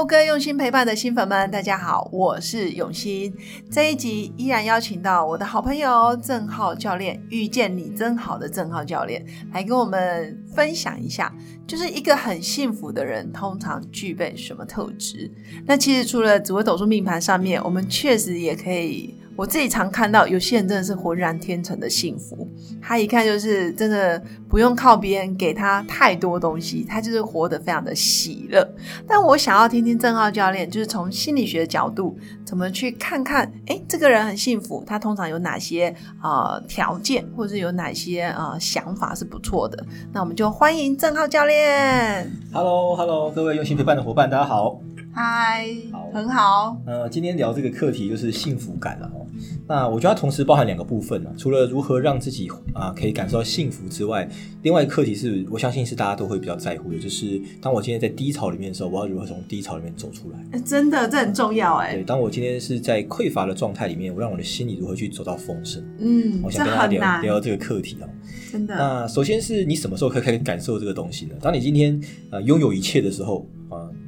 Hello，各位用心陪伴的新粉们，大家好，我是永新。这一集依然邀请到我的好朋友郑浩教练，遇见你真好的郑浩教练，来跟我们分享一下，就是一个很幸福的人通常具备什么特质。那其实除了紫微斗数命盘上面，我们确实也可以。我自己常看到有些人真的是浑然天成的幸福，他一看就是真的不用靠别人给他太多东西，他就是活得非常的喜乐。但我想要听听郑浩教练，就是从心理学的角度，怎么去看看，哎，这个人很幸福，他通常有哪些呃条件，或者是有哪些呃想法是不错的？那我们就欢迎郑浩教练。Hello，Hello，各位用心陪伴的伙伴，大家好。嗨，很好。呃，今天聊这个课题就是幸福感了哦。那我觉得它同时包含两个部分呢，除了如何让自己啊可以感受到幸福之外，另外一个课题是我相信是大家都会比较在乎的，就是当我今天在低潮里面的时候，我要如何从低潮里面走出来？真的，这很重要哎。对，当我今天是在匮乏的状态里面，我让我的心里如何去走到丰盛？嗯，我想跟大家聊聊这个课题哦。真的。那首先是你什么时候可以开始感受这个东西呢？当你今天呃拥有一切的时候啊。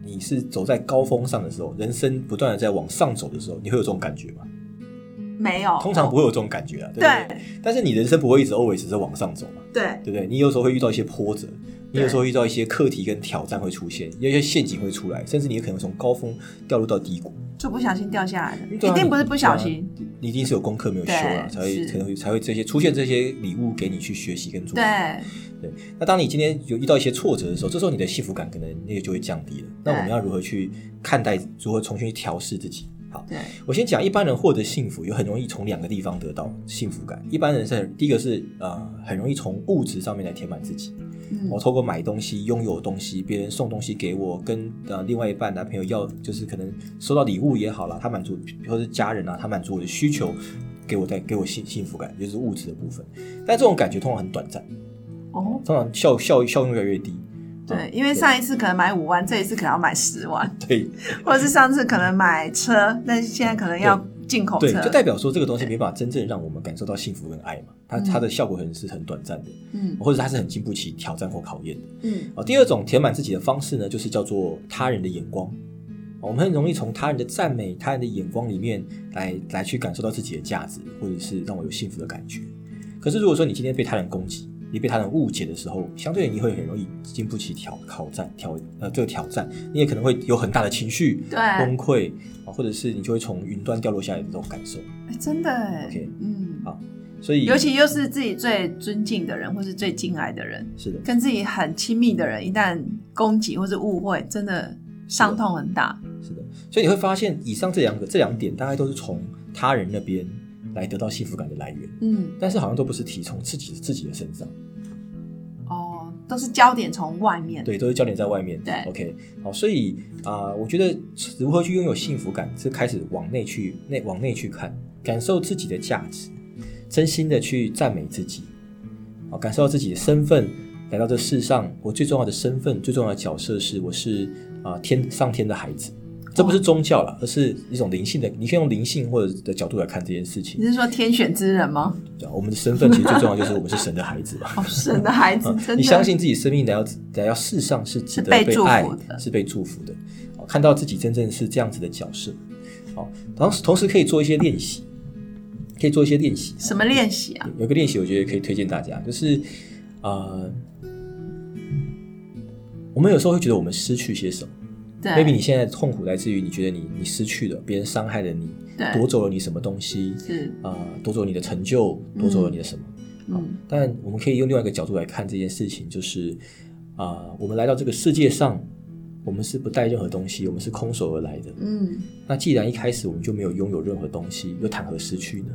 你是走在高峰上的时候，人生不断的在往上走的时候，你会有这种感觉吗？没有，通常不会有这种感觉啊。对，但是你人生不会一直 always 在往上走嘛？对，对不对？你有时候会遇到一些波折，你有时候遇到一些课题跟挑战会出现，有些陷阱会出来，甚至你可能从高峰掉入到低谷，就不小心掉下来的，一定不是不小心，你一定是有功课没有修啊，才会才会才会这些出现这些礼物给你去学习跟做。对。对，那当你今天有遇到一些挫折的时候，这时候你的幸福感可能那个就会降低了。那我们要如何去看待？如何重新去调试自己？好，我先讲一般人获得幸福，有很容易从两个地方得到幸福感。一般人是第一个是呃，很容易从物质上面来填满自己。我透过买东西、拥有东西、别人送东西给我，跟呃另外一半男朋友要，就是可能收到礼物也好了，他满足，或是家人啊，他满足我的需求，给我带给我幸幸福感，就是物质的部分。但这种感觉通常很短暂。哦，通常效效效用越来越低。对，因为上一次可能买五万，这一次可能要买十万。对，或者是上次可能买车，但是现在可能要进口车。对，就代表说这个东西没办法真正让我们感受到幸福跟爱嘛。它它的效果可能是很短暂的，嗯，或者它是很经不起挑战或考验的，嗯。哦，第二种填满自己的方式呢，就是叫做他人的眼光。我们很容易从他人的赞美、他人的眼光里面来来去感受到自己的价值，或者是让我有幸福的感觉。可是如果说你今天被他人攻击，你被他人误解的时候，相对你会很容易经不起挑挑战挑呃这个挑战，你也可能会有很大的情绪崩溃啊，或者是你就会从云端掉落下来的这种感受。哎，真的，OK，嗯，好，所以尤其又是自己最尊敬的人，或是最敬爱的人，是的，跟自己很亲密的人，一旦攻击或是误会，真的伤痛很大。是的，所以你会发现，以上这两个这两点，大概都是从他人那边。来得到幸福感的来源，嗯，但是好像都不是提从自己自己的身上，哦，都是焦点从外面，对，都是焦点在外面，对，OK，好，所以啊，我觉得如何去拥有幸福感，是开始往内去内往内去看，感受自己的价值，真心的去赞美自己，啊，感受到自己的身份，来到这世上，我最重要的身份，最重要的角色是我是啊天上天的孩子。这不是宗教了，而是一种灵性的。你可以用灵性或者的角度来看这件事情。你是说天选之人吗？对，我们的身份其实最重要就是我们是神的孩子吧。哦，神的孩子，你相信自己生命来到来到世上是值得被爱，是被祝福的。看到自己真正是这样子的角色。好，同时同时可以做一些练习，可以做一些练习。什么练习啊？有个练习，我觉得可以推荐大家，就是啊，我们有时候会觉得我们失去些什么。Maybe 你现在痛苦来自于你觉得你你失去了别人伤害了你，夺走了你什么东西，是啊，夺走你的成就，夺走了你的什么？嗯，但我们可以用另外一个角度来看这件事情，就是啊，我们来到这个世界上，我们是不带任何东西，我们是空手而来的。嗯，那既然一开始我们就没有拥有任何东西，又谈何失去呢？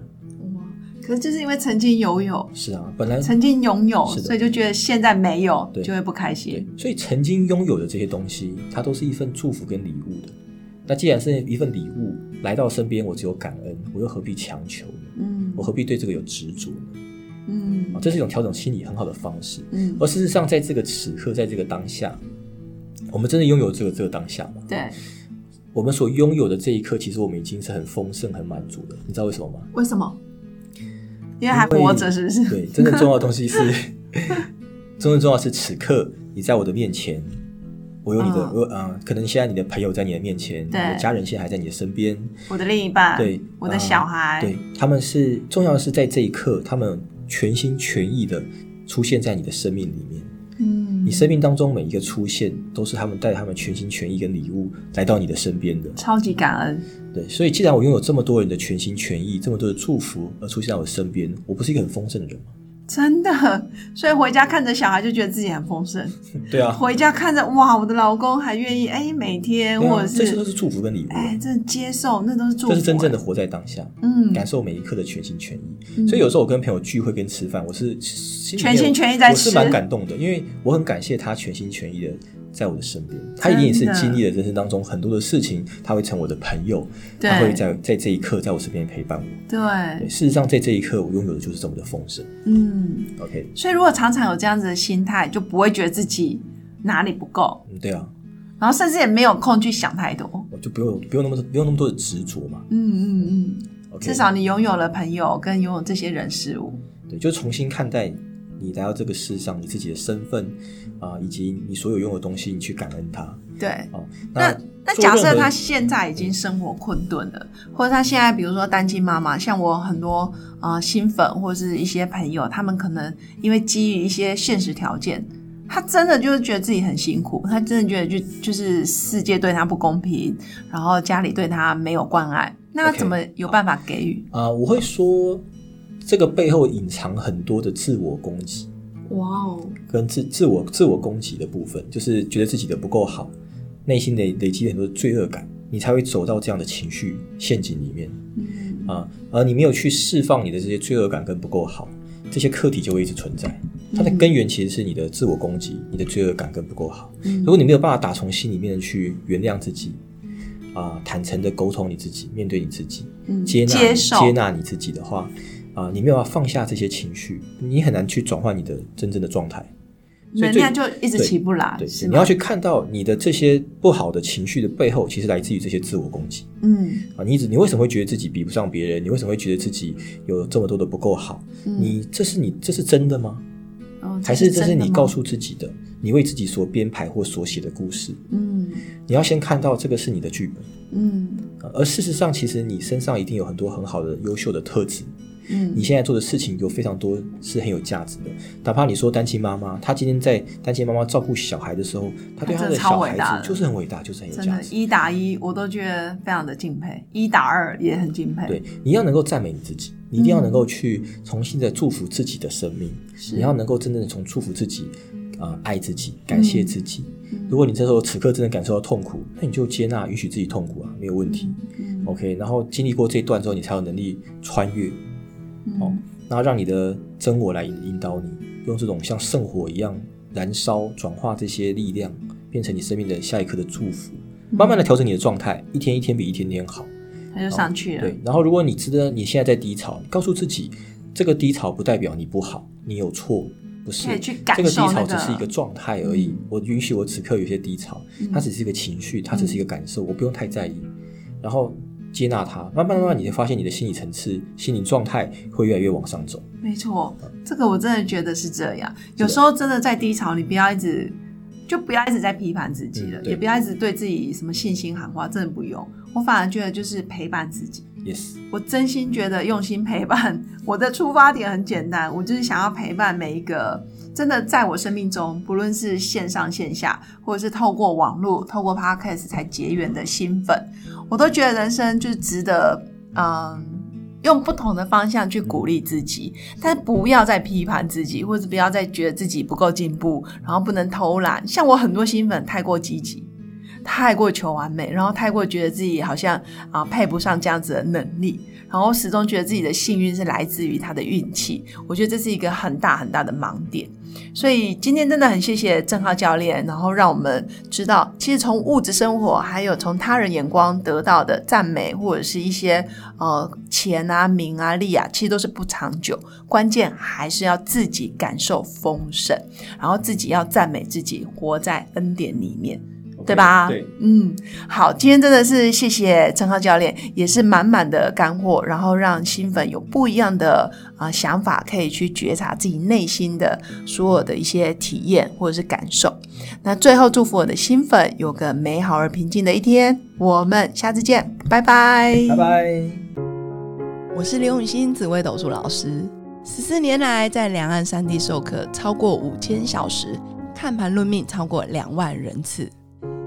可是就是因为曾经拥有，是啊，本来曾经拥有，所以就觉得现在没有，就会不开心。所以曾经拥有的这些东西，它都是一份祝福跟礼物的。那既然是一份礼物来到身边，我只有感恩，我又何必强求呢？嗯，我何必对这个有执着呢？嗯，这是一种调整心理很好的方式。嗯，而事实上，在这个此刻，在这个当下，我们真的拥有这个这个当下吗？对，我们所拥有的这一刻，其实我们已经是很丰盛、很满足的。你知道为什么吗？为什么？因为还活着，是不是？对，真正重要的东西是，真正重要是此刻你在我的面前。我有你的，我啊，可能现在你的朋友在你的面前，你的家人现在还在你的身边，我的另一半，对，我的小孩，对，他们是重要的是在这一刻，他们全心全意的出现在你的生命里面。嗯，你生命当中每一个出现，都是他们带他们全心全意跟礼物来到你的身边的，超级感恩。对，所以既然我拥有这么多人的全心全意，这么多的祝福而出现在我身边，我不是一个很丰盛的人吗？真的，所以回家看着小孩就觉得自己很丰盛。对啊，回家看着哇，我的老公还愿意哎，每天或者是这些都是祝福跟礼物。哎，这接受那都是祝福，这是真正的活在当下，嗯，感受每一刻的全心全意。所以有时候我跟朋友聚会跟吃饭，我是全心全意在吃，我是蛮感动的，因为我很感谢他全心全意的。在我的身边，他一定也是经历了人生当中很多的事情，他会成我的朋友，他会在在这一刻在我身边陪伴我。对，事实上在这一刻我拥有的就是这么的丰盛。嗯，OK。所以如果常常有这样子的心态，就不会觉得自己哪里不够。嗯，对啊。然后甚至也没有空去想太多，我就不用不用那么不用那么多的执着嘛。嗯嗯嗯。至少你拥有了朋友，跟拥有这些人事物。对，就重新看待。你来到这个世上，你自己的身份啊，以及你所有拥有的东西，你去感恩他。对，哦，那那假设他现在已经生活困顿了，或者他现在比如说单亲妈妈，像我很多啊新粉或者是一些朋友，他们可能因为基于一些现实条件，他真的就是觉得自己很辛苦，他真的觉得就就是世界对他不公平，然后家里对他没有关爱，那怎么有办法给予啊？我会说。这个背后隐藏很多的自我攻击，哇哦，跟自自我自我攻击的部分，就是觉得自己的不够好，内心累累积很多罪恶感，你才会走到这样的情绪陷阱里面，嗯。啊，而你没有去释放你的这些罪恶感跟不够好，这些课题就会一直存在，它的根源其实是你的自我攻击，你的罪恶感跟不够好，如果你没有办法打从心里面去原谅自己，啊，坦诚的沟通你自己，面对你自己，接纳接纳你自己的话。啊，你没有办法放下这些情绪，你很难去转换你的真正的状态，能量就一直起不来。对，你要去看到你的这些不好的情绪的背后，其实来自于这些自我攻击。嗯，啊，你一直你为什么会觉得自己比不上别人？你为什么会觉得自己有这么多的不够好？你这是你这是真的吗？还是这是你告诉自己的？你为自己所编排或所写的故事？嗯，你要先看到这个是你的剧本。嗯，而事实上，其实你身上一定有很多很好的、优秀的特质。嗯，你现在做的事情有非常多是很有价值的。哪怕你说单亲妈妈，她今天在单亲妈妈照顾小孩的时候，她对她的小孩子就是很伟大，就是很有价值。一打一，我都觉得非常的敬佩；一打二也很敬佩。对，你要能够赞美你自己，你一定要能够去重新的祝福自己的生命。你要能够真正的从祝福自己啊，爱自己，感谢自己。如果你这时候此刻真的感受到痛苦，那你就接纳、允许自己痛苦啊，没有问题。嗯 OK，然后经历过这一段之后，你才有能力穿越。哦，那让你的真我来引引导你，用这种像圣火一样燃烧、转化这些力量，变成你生命的下一刻的祝福，慢慢的调整你的状态，一天一天比一天天好，它就上去了。对，然后如果你知道你现在在低潮，告诉自己，这个低潮不代表你不好，你有错，不是，这个低潮只是一个状态而已。我允许我此刻有些低潮，它只是一个情绪，它只是一个感受，我不用太在意。然后。接纳它，慢慢慢慢，你会发现你的心理层次、心理状态会越来越往上走。没错，这个我真的觉得是这样。有时候真的在低潮，你不要一直就不要一直在批判自己了，也不要一直对自己什么信心喊话，真的不用。我反而觉得就是陪伴自己。Yes，我真心觉得用心陪伴。我的出发点很简单，我就是想要陪伴每一个真的在我生命中，不论是线上线下，或者是透过网络、透过 Podcast 才结缘的新粉。我都觉得人生就值得，嗯，用不同的方向去鼓励自己，但不要再批判自己，或者不要再觉得自己不够进步，然后不能偷懒。像我很多新粉太过积极，太过求完美，然后太过觉得自己好像啊配不上这样子的能力，然后始终觉得自己的幸运是来自于他的运气。我觉得这是一个很大很大的盲点。所以今天真的很谢谢郑浩教练，然后让我们知道，其实从物质生活，还有从他人眼光得到的赞美，或者是一些呃钱啊、名啊、利啊，其实都是不长久。关键还是要自己感受丰盛，然后自己要赞美自己，活在恩典里面。对吧？对，嗯，好，今天真的是谢谢陈浩教练，也是满满的干货，然后让新粉有不一样的啊想法，可以去觉察自己内心的所有的一些体验或者是感受。那最后祝福我的新粉有个美好而平静的一天，我们下次见，拜拜，拜拜。我是刘永新紫薇斗数老师，十四年来在两岸三地授课超过五千小时，看盘论命超过两万人次。